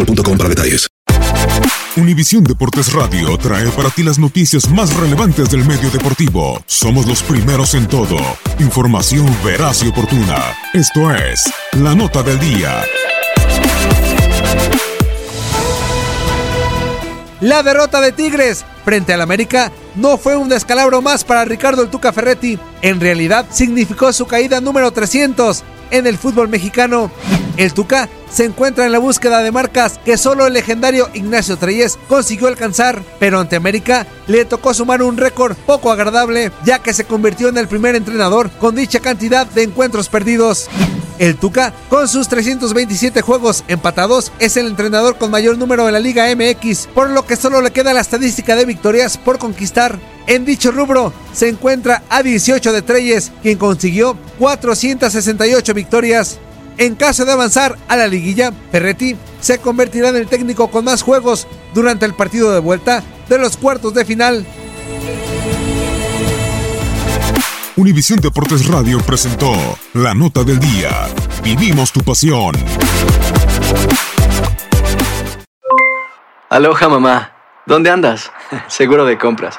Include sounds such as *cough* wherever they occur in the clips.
boostmobile.com para detalles. Univisión Deportes Radio trae para ti las noticias más relevantes del medio deportivo. Somos los primeros en todo. Información veraz y oportuna. Esto es La Nota del Día. La derrota de Tigres frente al América no fue un descalabro más para Ricardo el Tuca Ferretti. En realidad significó su caída número 300 en el fútbol mexicano. El Tuca se encuentra en la búsqueda de marcas que solo el legendario Ignacio Treyes consiguió alcanzar, pero ante América le tocó sumar un récord poco agradable, ya que se convirtió en el primer entrenador con dicha cantidad de encuentros perdidos. El Tuca, con sus 327 juegos empatados, es el entrenador con mayor número en la Liga MX, por lo que solo le queda la estadística de victorias por conquistar. En dicho rubro se encuentra a 18 de Treyes, quien consiguió 468 victorias. En caso de avanzar a la liguilla, Ferretti se convertirá en el técnico con más juegos durante el partido de vuelta de los cuartos de final. Univisión Deportes Radio presentó La Nota del Día. Vivimos tu pasión. Aloha mamá, ¿dónde andas? *laughs* Seguro de compras.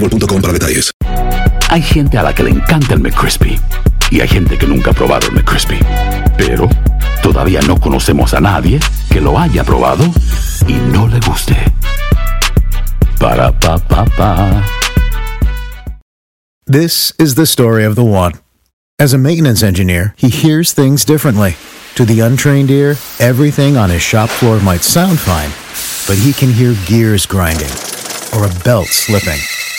boostmobile.com para detalles. Hay gente a la que le encanta el McCrispy y hay gente que nunca ha probado el McCrispy. Pero todavía no conocemos a nadie que lo haya probado y no le guste. Para pa pa pa. This is the story of the one. As a maintenance engineer, he hears things differently. To the untrained ear, everything on his shop floor might sound fine, but he can hear gears grinding or a belt slipping.